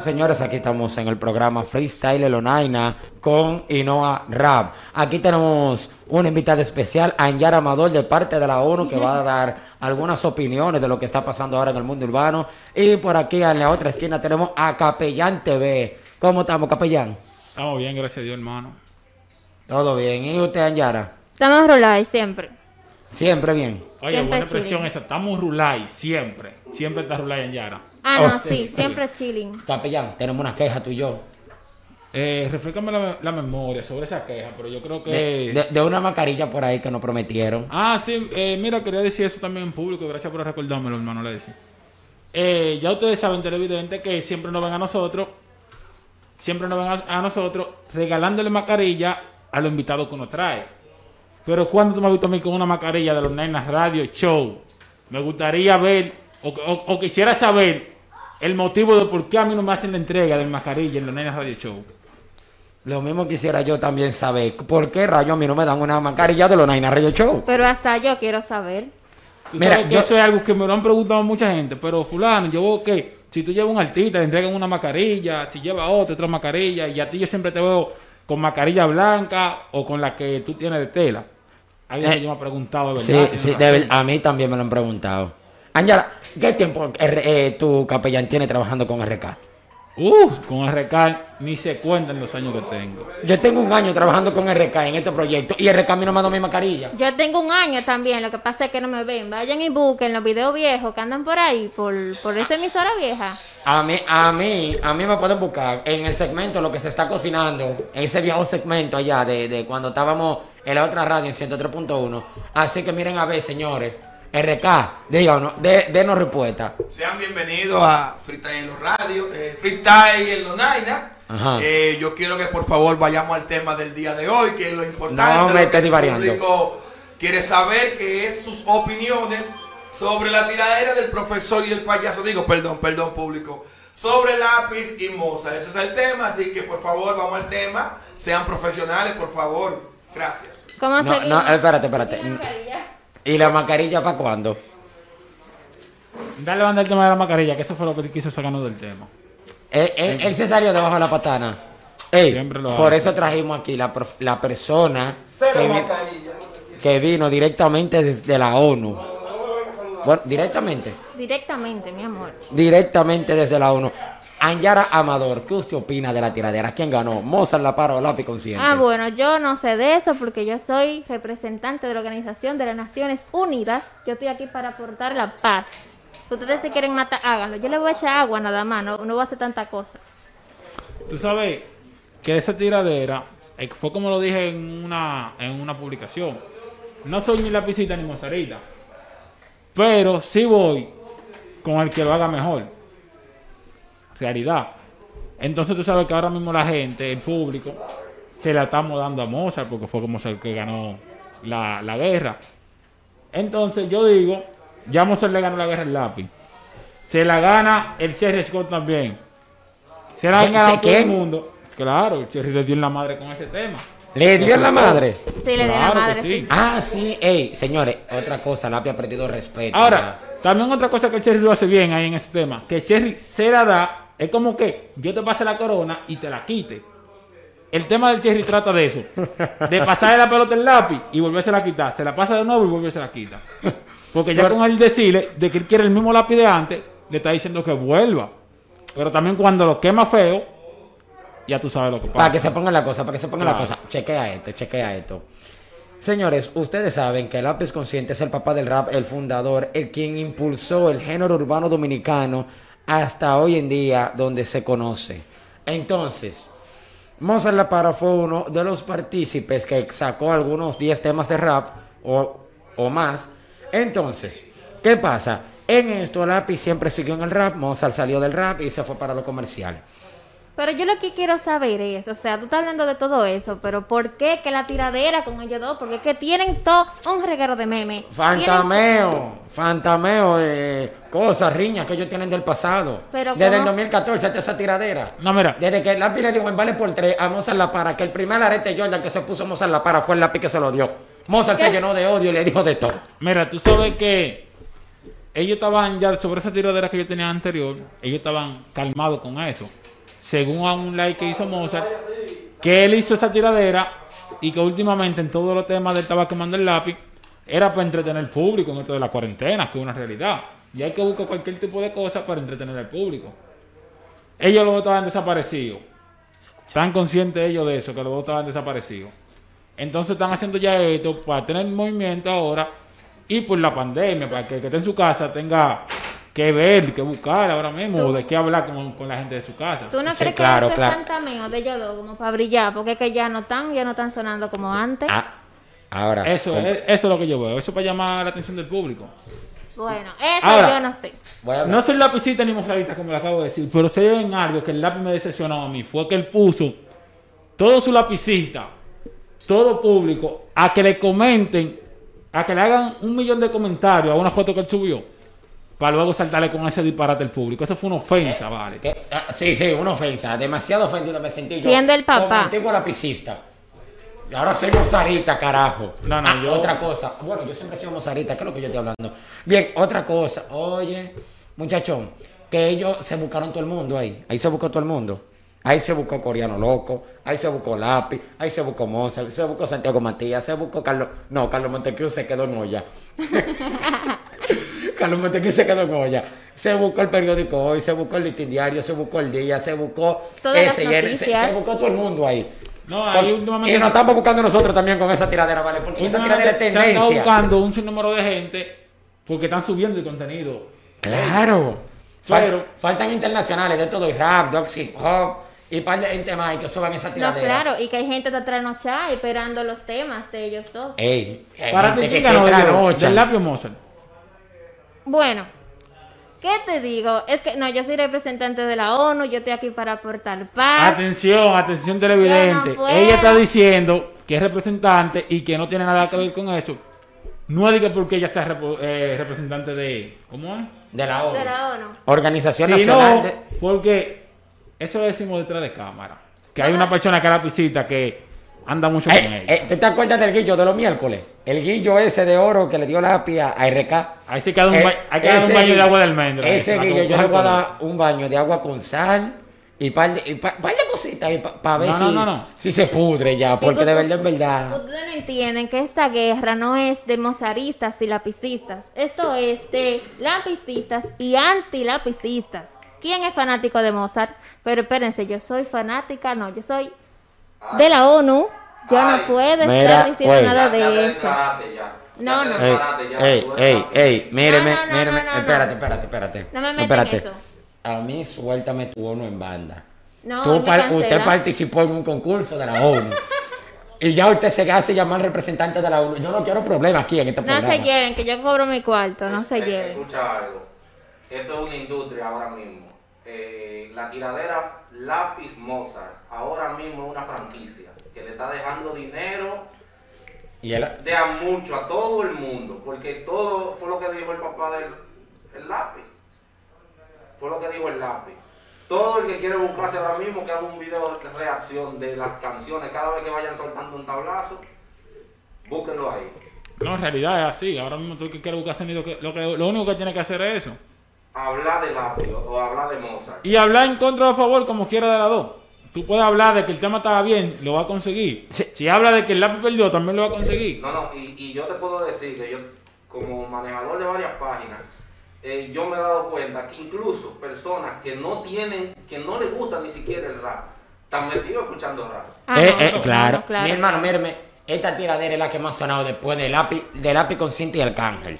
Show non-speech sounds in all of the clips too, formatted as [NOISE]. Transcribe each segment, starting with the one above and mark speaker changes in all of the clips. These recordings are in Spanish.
Speaker 1: señores, aquí estamos en el programa Freestyle Elonaina con Inoa Rap. Aquí tenemos una invitada especial, Anyara Amador, de parte de la ONU, que va a dar algunas opiniones de lo que está pasando ahora en el mundo urbano. Y por aquí en la otra esquina tenemos a Capellán TV. ¿Cómo estamos, Capellán?
Speaker 2: Estamos bien, gracias a Dios, hermano.
Speaker 1: Todo bien. ¿Y usted, Anyara?
Speaker 3: Estamos rolados siempre.
Speaker 1: Siempre bien.
Speaker 2: Oye,
Speaker 3: Siempre
Speaker 2: buena expresión esa. Estamos rulay, siempre. Siempre está rulay en Yara.
Speaker 3: Ah,
Speaker 1: Oh,
Speaker 3: no,
Speaker 1: sí.
Speaker 3: sí, siempre chilling.
Speaker 1: Capellán, tenemos una queja tú y yo.
Speaker 2: Eh, la, la memoria sobre esa queja, pero yo creo que...
Speaker 1: De, de- de una mascarilla por ahí que nos prometieron.
Speaker 2: Ah, sí, eh, mira, quería decir eso también en público. Gracias por recordármelo, hermano, le decía. Eh, ya ustedes saben, televidente, que siempre nos ven a nosotros, siempre nos ven a, a nosotros regalándole mascarilla a los invitados que uno trae. Pero cuando tú me has visto a mí con una mascarilla de los Nenas Radio Show, me gustaría ver, o, o- o quisiera saber el motivo de por qué a mí no me hacen la entrega de mascarilla en los Nenas Radio Show.
Speaker 1: Lo mismo quisiera yo también saber. ¿Por qué rayos a mí no me dan una mascarilla de los Naina Radio Show?
Speaker 3: Pero hasta yo quiero saber.
Speaker 2: Tú
Speaker 1: Mira,
Speaker 2: sabes que
Speaker 1: yo-
Speaker 2: eso es algo que me lo han preguntado mucha gente, pero fulano, yo veo que si tú llevas un artista, le entregan una mascarilla, si lleva otro, otra mascarilla, y a ti yo siempre te veo con mascarilla blanca o con la que tú tienes de tela. Alguien
Speaker 1: Eh,
Speaker 2: que yo me ha preguntado, de verdad.
Speaker 1: sí,
Speaker 2: tiene
Speaker 1: de
Speaker 2: razón.
Speaker 1: ver- a mí también me lo han preguntado. Angela, ¿qué tiempo eh, tu capellán tiene trabajando con RK?
Speaker 2: Uf, con RK ni se cuentan los años que tengo.
Speaker 1: Yo tengo un año trabajando con RK en este proyecto y RK a mí no me ha dado mi mascarilla.
Speaker 3: Yo tengo un año también, lo que pasa es que no me ven. Vayan y busquen los videos viejos que andan por ahí, por, por esa emisora vieja.
Speaker 1: A mí, a mí, a mí me pueden buscar en el segmento lo que se está cocinando, ese viejo segmento allá de, de cuando estábamos en la otra radio en 103.1. Así que miren a ver, señores, RK, díganos, de, denos respuesta.
Speaker 4: Sean bienvenidos a Freestyle en los radios, eh, Freestyle en los Naina. Eh, yo quiero que por favor vayamos al tema del día de hoy, que es lo importante.
Speaker 1: No me estés
Speaker 4: el
Speaker 1: divariando.
Speaker 4: público quiere saber, que es sus opiniones sobre la tiradera del profesor y el payaso. Digo, perdón, perdón, público. Sobre lápiz y moza. Ese es el tema, así que por favor vamos al tema. Sean profesionales, por favor. Gracias.
Speaker 3: ¿Cómo
Speaker 1: No, no, espérate, espérate.
Speaker 3: ¿Y la mascarilla?
Speaker 1: ¿Y la mascarilla para cuándo?
Speaker 2: Dale banda el tema de la mascarilla, que eso fue lo que quiso sacarnos del tema.
Speaker 1: Él, él- él se salió debajo de la patana. Ey, por
Speaker 2: hace.
Speaker 1: eso trajimos aquí la, persona
Speaker 4: Cero
Speaker 1: que, vi-
Speaker 4: mascarilla.
Speaker 1: que vino directamente desde la ONU. Bueno, directamente.
Speaker 3: Directamente, mi amor.
Speaker 1: Directamente desde la ONU. Anyara Amador, ¿qué usted opina de la tiradera? ¿Quién ganó? Mozart, La Paro o Lápiz Consciente?
Speaker 3: Ah, bueno, yo no sé de eso porque yo soy representante de la Organización de las Naciones Unidas. Yo estoy aquí para aportar la paz. Ustedes si quieren matar, háganlo. Yo le voy a echar agua nada más, no, no voy a hacer tanta cosa.
Speaker 2: Tú sabes que esa tiradera eh, fue como lo dije en una, en una publicación. No soy ni lapicita ni mozarita. Pero sí voy con el que lo haga mejor. Realidad. Entonces tú sabes que ahora mismo la gente, el público, se la estamos dando a Mozart porque fue Mozart el que ganó la, la guerra. Entonces yo digo, ya Mozart le ganó la guerra al lápiz. Se la gana el Cherry Scott también. Se la
Speaker 1: ¿Qué-
Speaker 2: han ganado todo el mundo. Claro, el Cherry le dio en la madre con ese tema.
Speaker 1: ¿Le dio en la madre?
Speaker 3: Sí, le di la
Speaker 2: Claro que
Speaker 3: madre,
Speaker 2: sí.
Speaker 3: sí.
Speaker 1: Ah, sí, ey, señores, otra cosa, Lápiz ha perdido respeto.
Speaker 2: Ahora, también otra cosa que el Cherry lo hace bien ahí en ese tema, que el Cherry se la da, es como que yo te pase la corona y te la quite. El tema del Cherry trata de eso, de pasarle la pelota el lápiz y volverse a quitar. Se la pasa de nuevo y volverse a la quita. Porque ya con el decirle de que él quiere el mismo lápiz de antes, le está diciendo que vuelva. Pero también cuando lo quema feo, ya tú sabes lo que pasa.
Speaker 1: Para que se pongan la cosa, para que se pongan la cosa. Chequea esto, chequea esto. Señores, ustedes saben que Lápiz Consciente es el papá del rap, el fundador, el quien impulsó el género urbano dominicano hasta hoy en día donde se conoce. Entonces, Mozart La Para fue uno de los partícipes que sacó algunos 10 temas de rap o, o más. Entonces, ¿qué pasa? En esto Lápiz siempre siguió en el rap, Mozart salió del rap y se fue para lo comercial.
Speaker 3: Pero yo lo que quiero saber es, o sea, tú estás hablando de todo eso, pero ¿por qué que la tiradera con ellos dos? Porque es que tienen todo un reguero de memes.
Speaker 1: Fantameo, fantameo, eh, cosas, riñas que ellos tienen del pasado.
Speaker 3: Pero
Speaker 1: Desde el
Speaker 3: ¿cómo?
Speaker 1: 2014 hasta esa tiradera.
Speaker 2: No, mira,
Speaker 1: Desde que el lápiz le dijo en vale por tres a Mozart La Para, que el primer arete Jordan que se puso Mozart La Para fue el lápiz que se lo dio. Mozart se
Speaker 3: ¿Qué?
Speaker 1: llenó de odio y le dijo de todo.
Speaker 2: Mira, tú sabes que ellos estaban ya sobre esa tiradera que yo tenía anterior, ellos estaban calmados con eso. Según a un like que hizo Mozart, que él hizo esa tiradera y que últimamente en todos los temas de él estaba quemando el lápiz, era para entretener al público en esto de la cuarentena, que es una realidad. Y hay que buscar cualquier tipo de cosa para entretener al público. Ellos los dos estaban desaparecidos. Están conscientes ellos de eso, que los dos estaban desaparecidos. Entonces están haciendo ya esto para tener movimiento ahora y por la pandemia, para que el que esté en su casa tenga que ver, que buscar ahora mismo,
Speaker 3: Tú-
Speaker 2: o de qué hablar con, con la gente de su casa.
Speaker 3: ¿Tú no
Speaker 1: Sí,
Speaker 3: crees
Speaker 1: claro,
Speaker 3: que eso
Speaker 1: claro.
Speaker 3: es fantameo de ellos dos como para brillar? Porque es que ya no están, ya no están sonando como antes.
Speaker 1: Ah, ahora.
Speaker 2: Eso, es, eso es lo que yo veo, eso para llamar la atención del público.
Speaker 3: Bueno, eso
Speaker 2: Ahora-
Speaker 3: yo no sé.
Speaker 2: No soy lapicita ni mozalita, como le acabo de decir, pero si hay en algo que el lápiz me decepcionó a mí, fue que él puso todo su lapicista, todo público, a que le comenten, a que le hagan un millón de comentarios a una foto que él subió, para luego saltarle con ese disparate al público. Eso fue una ofensa, vale.
Speaker 1: ¿Qué? Ah, sí, sí, una ofensa. Demasiado ofendido me sentí yo.
Speaker 3: Siendo el papá.
Speaker 1: Como antiguo lapicista. Y ahora soy mozarita, carajo.
Speaker 2: No, no,
Speaker 1: Ah,
Speaker 2: yo-
Speaker 1: Otra cosa. Bueno, yo siempre he sido mozarita, ¿qué es lo que yo estoy hablando? Bien, otra cosa. Oye, muchachón, que ellos se buscaron todo el mundo ahí. Ahí se buscó todo el mundo. Ahí se buscó Coreano Loco, ahí se buscó Lápiz, ahí se buscó Mozart, se buscó Santiago Matías, se buscó Carlos... No, Carlos Montecriu se quedó en olla. [LAUGHS] Carlos Montecriu se quedó en olla. Se buscó el periódico hoy, se buscó el listín diario, se buscó el día, se buscó
Speaker 3: Todas las
Speaker 1: se,
Speaker 3: noticias.
Speaker 1: se buscó todo el mundo ahí.
Speaker 2: No, ahí
Speaker 1: Porque-
Speaker 2: últimamente-
Speaker 1: y nos estamos buscando nosotros también con esa tiradera, ¿vale? Porque esa tiradera es tendencia.
Speaker 2: buscando un sinnúmero de gente porque están subiendo el contenido.
Speaker 1: Claro. Fal-
Speaker 2: Pero-
Speaker 1: faltan internacionales de todo, y rap, dogs, hip hop, y par de gente más y que suban esa
Speaker 3: No,
Speaker 1: tiradera.
Speaker 3: claro, y que hay gente de trasnochada esperando los temas de ellos dos.
Speaker 1: Ey, hay
Speaker 2: Para ti,
Speaker 1: gente
Speaker 2: ¿quién
Speaker 1: que se
Speaker 2: del Mozart.
Speaker 3: Bueno, ¿qué te digo? Es que no, yo soy representante de la ONU, yo estoy aquí para aportar paz.
Speaker 2: Atención, atención televidente.
Speaker 3: No.
Speaker 2: Ella está diciendo que es representante y que no tiene nada que ver con eso. No es de que porque ella sea eh, representante de... ¿Cómo es?
Speaker 1: De la ONU.
Speaker 3: de la ONU.
Speaker 1: Organización
Speaker 2: Sí,
Speaker 1: Nacional
Speaker 2: no,
Speaker 1: de...
Speaker 2: porque eso lo decimos detrás de cámara. Que hay una persona que la pisita que anda mucho con
Speaker 1: Eh,
Speaker 2: ella.
Speaker 1: eh, ¿Tú te acuerdas del guillo de los miércoles? El guillo ese de oro que le dio lápiz a a RK.
Speaker 2: Ahí sí que dar un,
Speaker 1: Eh,
Speaker 2: ba- hay que dar un
Speaker 1: ese
Speaker 2: baño de agua de almendra.
Speaker 1: Ese guillo
Speaker 2: que
Speaker 1: yo le voy a dar un baño de agua con sal y par de, y pa- par de cositas para ver
Speaker 2: No,
Speaker 1: si,
Speaker 2: no, no, no.
Speaker 1: si se pudre ya, porque de verdad, en verdad.
Speaker 3: Ustedes no entienden que esta guerra no es de mozaristas y lapicistas. Esto es de lapicistas y antilapicistas. ¿Quién es fanático de Mozart? Pero espérense, yo soy fanática, no, yo soy de la ONU. Yo
Speaker 5: Ay.
Speaker 3: no puedo
Speaker 1: Mira,
Speaker 3: estar diciendo
Speaker 1: güey.
Speaker 3: nada de eso.
Speaker 5: ya.
Speaker 3: No,
Speaker 5: Ya te
Speaker 3: no.
Speaker 1: Ey,
Speaker 5: ya,
Speaker 1: ey, ey,
Speaker 5: rápido.
Speaker 1: ey, míreme,
Speaker 3: No, no, no,
Speaker 1: míreme.
Speaker 3: no, no,
Speaker 1: espérate,
Speaker 3: no.
Speaker 1: espérate, espérate.
Speaker 3: No me metan
Speaker 1: espérate.
Speaker 3: eso.
Speaker 1: A mí, suéltame tu ONU en banda.
Speaker 3: No,
Speaker 1: Tú par-
Speaker 3: cancela.
Speaker 1: usted participó en un concurso de la ONU. y ya usted se hace llamar representante de la ONU. Yo no quiero problemas aquí en este
Speaker 3: No
Speaker 1: programa.
Speaker 3: se lleven, que yo cobro mi cuarto, no se
Speaker 5: Eh,
Speaker 3: lleven.
Speaker 5: Escucha algo. Esto es una industria ahora mismo. Eh, la tiradera Lápiz Mozart ahora mismo es una franquicia que le está dejando dinero
Speaker 1: Y él,
Speaker 5: de a mucho a todo el mundo. Porque todo fue lo que dijo el papá del el lápiz. Fue lo que dijo el lápiz. Todo el que quiere buscarse ahora mismo que haga un video de reacción de las canciones cada vez que vayan soltando un tablazo, búsquenlo ahí.
Speaker 2: No, en realidad es así. Ahora mismo tú el que quiere buscar sonido, que, lo, que, lo único que tiene que hacer es eso.
Speaker 5: Hablar de lápiz o- hablar de Mozart.
Speaker 2: Y hablar en contra o a favor, como quiera de las dos. Tú puedes hablar de que el tema estaba bien, lo va a conseguir.
Speaker 1: Sí.
Speaker 2: Si habla de que el lápiz perdió, también lo va a conseguir.
Speaker 5: No, no, y, y yo te puedo decir que yo, como manejador de varias páginas, eh, yo me he dado cuenta que incluso personas que no tienen, que no les gusta ni siquiera el rap, están metidos escuchando rap.
Speaker 3: Ah,
Speaker 1: Eh,
Speaker 3: no,
Speaker 1: eh,
Speaker 3: no,
Speaker 1: claro.
Speaker 3: no, claro.
Speaker 1: Mi hermano, míreme. Esta tiradera es la que más ha sonado después de lápiz, de lápiz consciente y Arcángel.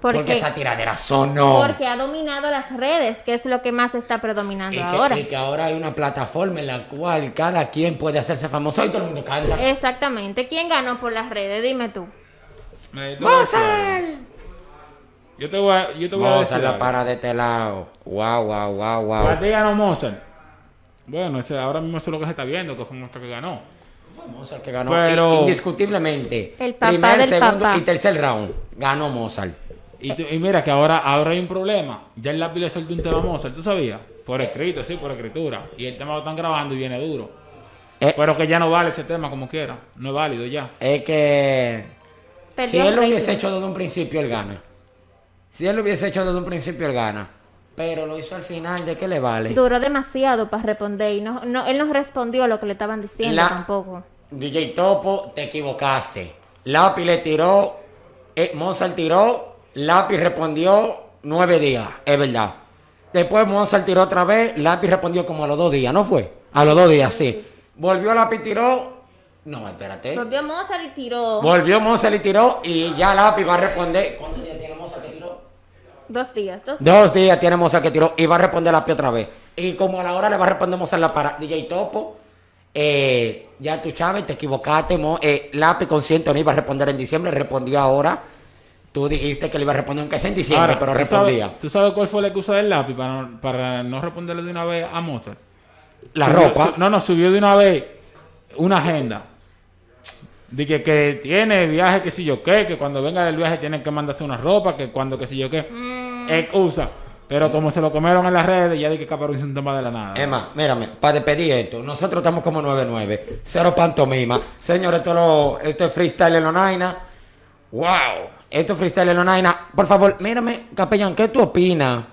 Speaker 3: ¿Por
Speaker 1: Porque
Speaker 3: qué?
Speaker 1: esa tiradera sonó.
Speaker 3: Porque ha dominado las redes, que es lo que más está predominando
Speaker 1: Y que,
Speaker 3: ahora.
Speaker 1: y que ahora hay una plataforma en la cual cada quien puede hacerse famoso y todo el mundo canta.
Speaker 3: Exactamente. ¿Quién ganó por las redes? Dime tú.
Speaker 2: Algo. Yo te voy a, yo te voy a decir.
Speaker 1: Mozart la para de este lado. Wow, wow, wow, wow.
Speaker 2: ¿Para ti ganó Mozart? Bueno, ese, ahora mismo eso es lo que se está viendo, que fue Mozart que ganó.
Speaker 1: Mozart que ganó
Speaker 2: Pero-
Speaker 1: indiscutiblemente.
Speaker 3: El papá
Speaker 1: primer,
Speaker 3: del
Speaker 1: segundo
Speaker 3: papá.
Speaker 1: y tercer round. Ganó Mozart.
Speaker 2: Y, tú- y mira que ahora, ahora hay un problema. Ya el lápiz le soltó un tema a Mozart, ¿tú sabías? Por escrito, sí, por escritura. Y el tema lo están grabando y viene duro.
Speaker 1: Eh,
Speaker 2: Pero que ya no vale ese tema como quiera. No es válido ya.
Speaker 1: es que
Speaker 3: Perdió
Speaker 1: si él lo hubiese hecho desde un principio, él gana. Si él lo hubiese hecho desde un principio, él gana. pero lo hizo al final, ¿de qué le vale?
Speaker 3: Duró demasiado para responder y no, no, él no respondió a lo que le estaban diciendo
Speaker 1: La-
Speaker 3: tampoco.
Speaker 1: DJ Topo, te equivocaste. Lápiz le tiró, eh, Mozart tiró, Lápiz respondió nueve días, es verdad. Después Mozart tiró otra vez, Lápiz respondió como a los dos días, ¿no fue? A los dos días, sí. Volvió Lápiz tiró, no, espérate.
Speaker 3: Volvió Mozart y tiró
Speaker 1: Volvió Mozart y tiró y ya Lápiz va a responder. ¿Cuántos días tiene Mozart que tiró?
Speaker 3: dos días. Dos
Speaker 1: Dos días tiene Mozart que tiró y va a responder Lápiz otra vez. Y como a la hora le va a responder Mozart la para DJ Topo, eh, ya tú sabes, te equivocaste, Mo- eh, Lápiz consciente no iba a responder en diciembre, respondió ahora. Tú dijiste que le iba a responder aunque sea en diciembre, pero
Speaker 2: ¿tú
Speaker 1: respondía.
Speaker 2: Sabes, ¿Tú sabes cuál fue la excusa del lápiz para no, para no responderle de una vez a Mozart?
Speaker 1: La
Speaker 2: Subió-
Speaker 1: ropa.
Speaker 2: su- no, no, subió de una vez una agenda. De que, que tiene viaje, que si yo qué, que cuando venga del viaje tienen que mandarse una ropa, que cuando que si yo qué. Excusa. Pero como se lo comieron en las redes, ya di que Caparón hizo un tema de la nada.
Speaker 1: Emma, mírame, para despedir esto, nosotros estamos como 9-9, cero pantomima. Señores, esto, lo, esto es freestyle en Lonaina. ¡Wow! Esto es freestyle en Lonaina. Por favor, mírame, capellán, ¿qué tú opinas?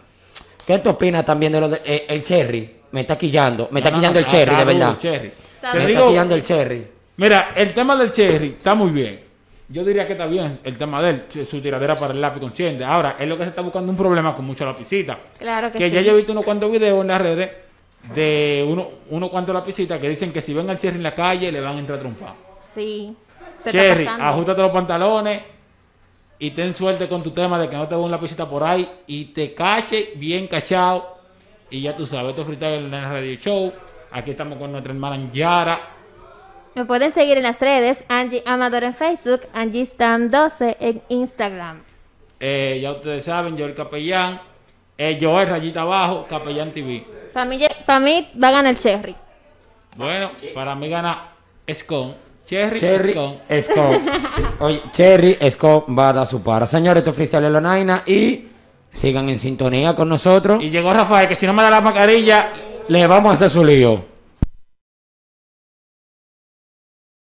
Speaker 1: ¿Qué tú opinas también de lo de eh, el cherry? Me está quillando, me está
Speaker 2: No, no,
Speaker 1: quillando el
Speaker 2: no,
Speaker 1: cherry, de verdad.
Speaker 2: cherry.
Speaker 1: Me está quillando el cherry.
Speaker 2: mira, el tema del cherry está muy bien. Yo diría que está bien el tema de él, su tiradera para el lápiz consciente. Ahora, es lo que se está buscando un problema con mucha lapicita.
Speaker 3: Claro que,
Speaker 2: Que
Speaker 3: sí.
Speaker 2: ya yo he visto unos cuantos videos en las redes de uno, uno cuantos lapicitas que dicen que si ven al Cherry en la calle le van a entrar a trompar.
Speaker 3: Sí. Se
Speaker 2: Cherry, ajustate los pantalones y ten suerte con tu tema de que no te vea un lapicita por ahí y te cache bien cachado. Y ya tú sabes, esto es Freestyle en el Radio Show. Aquí estamos con nuestra hermana Yara.
Speaker 3: Me pueden seguir en las redes, Angie Amador en Facebook, Angie Stam 12 en Instagram.
Speaker 2: Eh, ya ustedes saben, yo el capellán. Eh, yo el rayita abajo, capellán TV.
Speaker 3: Para mí, pa' mí va a ganar el Cherry.
Speaker 2: Bueno, para mí gana Scone. Cherry,
Speaker 1: Cherry. Scott. [LAUGHS] Oye, Cherry Scott va a dar su para. Señores, esto es freestyle en Lonaina y sigan en sintonía con nosotros.
Speaker 2: Y llegó Rafael, que si no me da la mascarilla,
Speaker 1: Le vamos a hacer su lío.